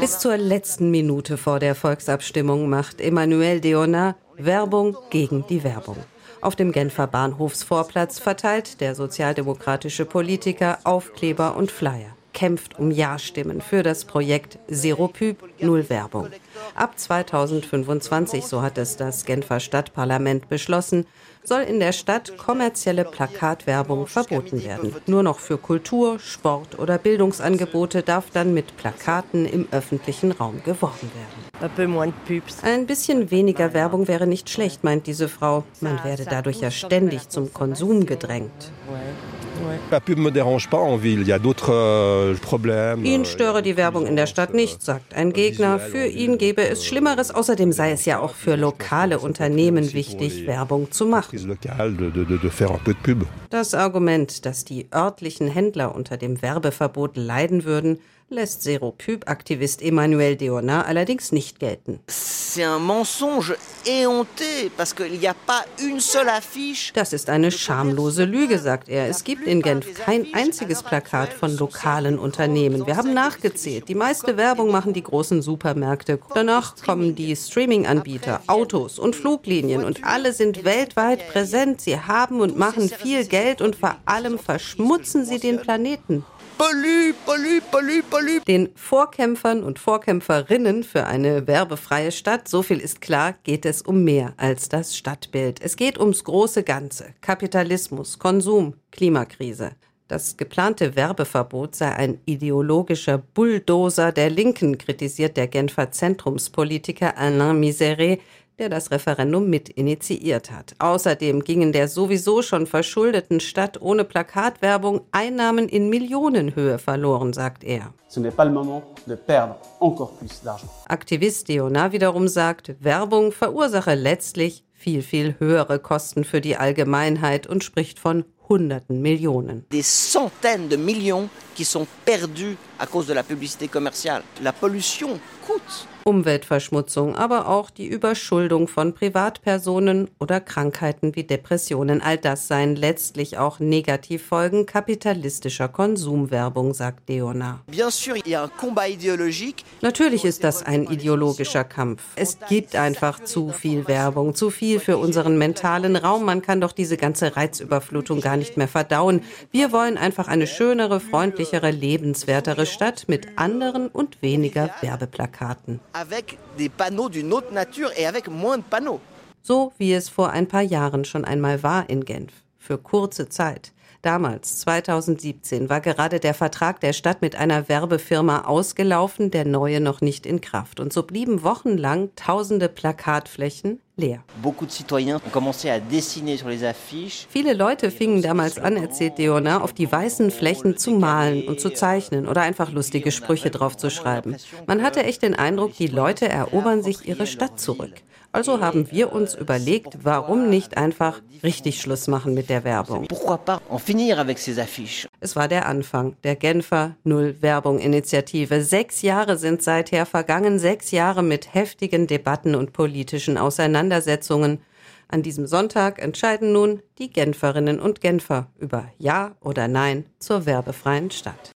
Bis zur letzten Minute vor der Volksabstimmung macht Emmanuel Deonat Werbung gegen die Werbung. Auf dem Genfer Bahnhofsvorplatz verteilt der sozialdemokratische Politiker Aufkleber und Flyer kämpft um Ja-Stimmen für das Projekt Zero Pub, Null Werbung. Ab 2025, so hat es das Genfer Stadtparlament beschlossen, soll in der Stadt kommerzielle Plakatwerbung verboten werden. Nur noch für Kultur, Sport oder Bildungsangebote darf dann mit Plakaten im öffentlichen Raum geworben werden. Ein bisschen weniger Werbung wäre nicht schlecht, meint diese Frau. Man werde dadurch ja ständig zum Konsum gedrängt. Euh, ihn störe die Werbung in der Stadt nicht, sagt ein Gegner. Für ihn gäbe es Schlimmeres. Außerdem sei es ja auch für lokale Unternehmen wichtig, Werbung zu machen. Das Argument, dass die örtlichen Händler unter dem Werbeverbot leiden würden, lässt Zero Pub-Aktivist Emmanuel Deonat allerdings nicht gelten. Das ist eine schamlose Lüge, sagt er. Es gibt in Genf kein einziges Plakat von lokalen Unternehmen. Wir haben nachgezählt. Die meiste Werbung machen die großen Supermärkte. Danach kommen die Streaming-Anbieter, Autos und Fluglinien und alle sind weltweit präsent. Sie haben und machen viel Geld und vor allem verschmutzen sie den Planeten. Pollu, pollu, pollu, pollu. Den Vorkämpfern und Vorkämpferinnen für eine werbefreie Stadt, so viel ist klar, geht es um mehr als das Stadtbild. Es geht ums große Ganze. Kapitalismus, Konsum, Klimakrise. Das geplante Werbeverbot sei ein ideologischer Bulldozer der Linken, kritisiert der Genfer Zentrumspolitiker Alain Miseré, der das Referendum mit initiiert hat. Außerdem gingen der sowieso schon verschuldeten Stadt ohne Plakatwerbung Einnahmen in Millionenhöhe verloren, sagt er. Aktivist Deona wiederum sagt, Werbung verursache letztlich viel, viel höhere Kosten für die Allgemeinheit und spricht von Hunderten Millionen. Des centaines de millions qui sont perdus à cause de la publicité commerciale. La pollution coûte. Umweltverschmutzung, aber auch die Überschuldung von Privatpersonen oder Krankheiten wie Depressionen. All das seien letztlich auch Negativfolgen kapitalistischer Konsumwerbung, sagt Deona. Natürlich ist das ein ideologischer Kampf. Es gibt einfach zu viel Werbung, zu viel für unseren mentalen Raum. Man kann doch diese ganze Reizüberflutung gar nicht mehr verdauen. Wir wollen einfach eine schönere, freundlichere, lebenswertere Stadt mit anderen und weniger Werbeplakaten avec des panneaux d'une autre nature et avec moins de panneaux. So wie es vor ein paar Jahren schon einmal war in Genf. Für kurze Zeit. Damals, 2017, war gerade der Vertrag der Stadt mit einer Werbefirma ausgelaufen, der neue noch nicht in Kraft. Und so blieben wochenlang tausende Plakatflächen leer. Viele Leute fingen damals an, erzählt Deona, auf die weißen Flächen zu malen und zu zeichnen oder einfach lustige Sprüche drauf zu schreiben. Man hatte echt den Eindruck, die Leute erobern sich ihre Stadt zurück. Also haben wir uns überlegt, warum nicht einfach richtig Schluss machen mit der Werbung. Es war der Anfang der Genfer Null-Werbung-Initiative. Sechs Jahre sind seither vergangen, sechs Jahre mit heftigen Debatten und politischen Auseinandersetzungen. An diesem Sonntag entscheiden nun die Genferinnen und Genfer über Ja oder Nein zur werbefreien Stadt.